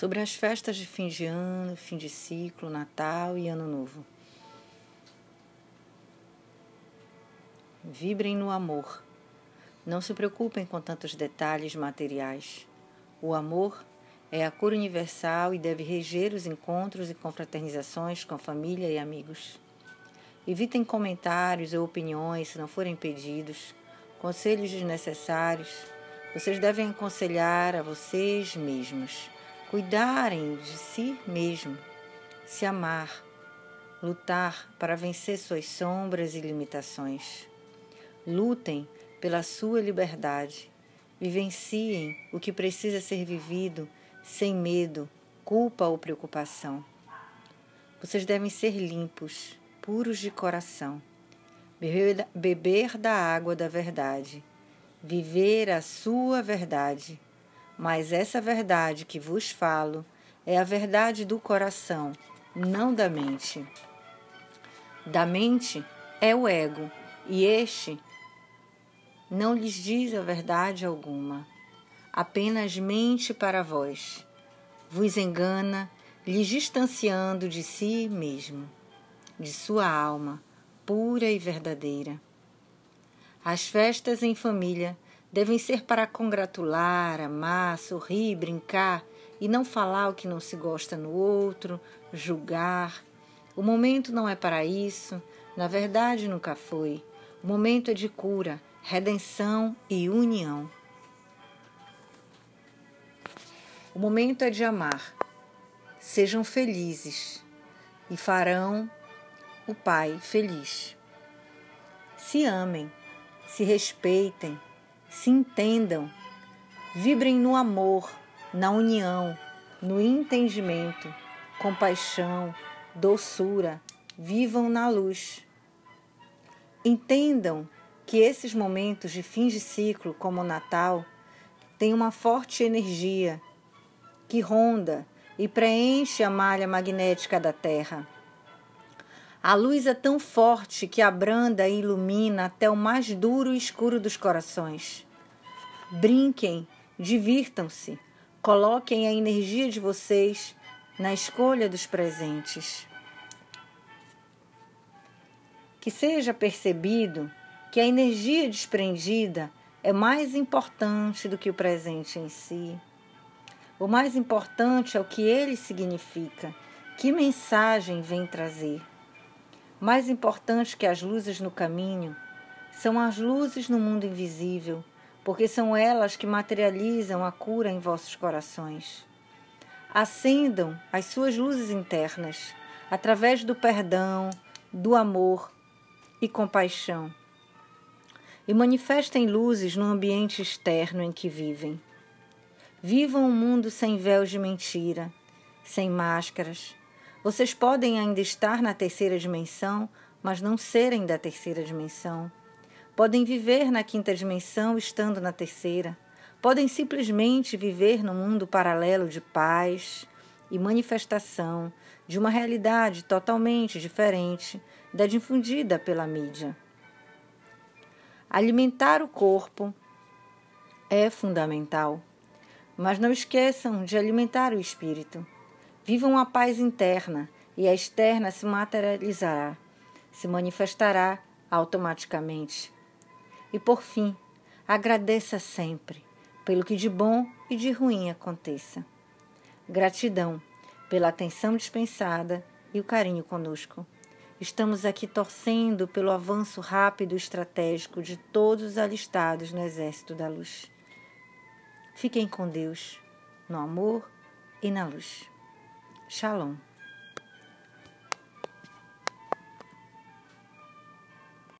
sobre as festas de fim de ano, fim de ciclo, Natal e Ano Novo. Vibrem no amor. Não se preocupem com tantos detalhes materiais. O amor é a cor universal e deve reger os encontros e confraternizações com família e amigos. Evitem comentários ou opiniões se não forem pedidos, conselhos desnecessários. Vocês devem aconselhar a vocês mesmos cuidarem de si mesmo, se amar, lutar para vencer suas sombras e limitações. Lutem pela sua liberdade. Vivenciem o que precisa ser vivido sem medo, culpa ou preocupação. Vocês devem ser limpos, puros de coração. Beber, da água da verdade. Viver a sua verdade mas essa verdade que vos falo é a verdade do coração, não da mente. Da mente é o ego, e este não lhes diz a verdade alguma, apenas mente para vós. Vos engana, lhes distanciando de si mesmo, de sua alma pura e verdadeira. As festas em família devem ser para congratular, amar, sorrir, brincar e não falar o que não se gosta no outro, julgar. O momento não é para isso, na verdade nunca foi. O momento é de cura, redenção e união. O momento é de amar. Sejam felizes e farão o Pai feliz. Se amem, se respeitem se entendam, vibrem no amor, na união, no entendimento, compaixão, doçura, vivam na luz. Entendam que esses momentos de fim de ciclo, como o Natal, têm uma forte energia que ronda e preenche a malha magnética da Terra. A luz é tão forte que abranda e ilumina até o mais duro e escuro dos corações. Brinquem, divirtam-se, coloquem a energia de vocês na escolha dos presentes. Que seja percebido que a energia desprendida é mais importante do que o presente em si. O mais importante é o que ele significa, que mensagem vem trazer. Mais importante que as luzes no caminho são as luzes no mundo invisível, porque são elas que materializam a cura em vossos corações. Acendam as suas luzes internas através do perdão, do amor e compaixão. E manifestem luzes no ambiente externo em que vivem. Vivam um mundo sem véus de mentira, sem máscaras, vocês podem ainda estar na terceira dimensão, mas não serem da terceira dimensão. Podem viver na quinta dimensão estando na terceira. Podem simplesmente viver no mundo paralelo de paz e manifestação de uma realidade totalmente diferente da difundida pela mídia. Alimentar o corpo é fundamental, mas não esqueçam de alimentar o espírito. Vivam a paz interna e a externa se materializará, se manifestará automaticamente. E por fim, agradeça sempre pelo que de bom e de ruim aconteça. Gratidão pela atenção dispensada e o carinho conosco. Estamos aqui torcendo pelo avanço rápido e estratégico de todos os alistados no Exército da Luz. Fiquem com Deus, no amor e na luz. Shalom.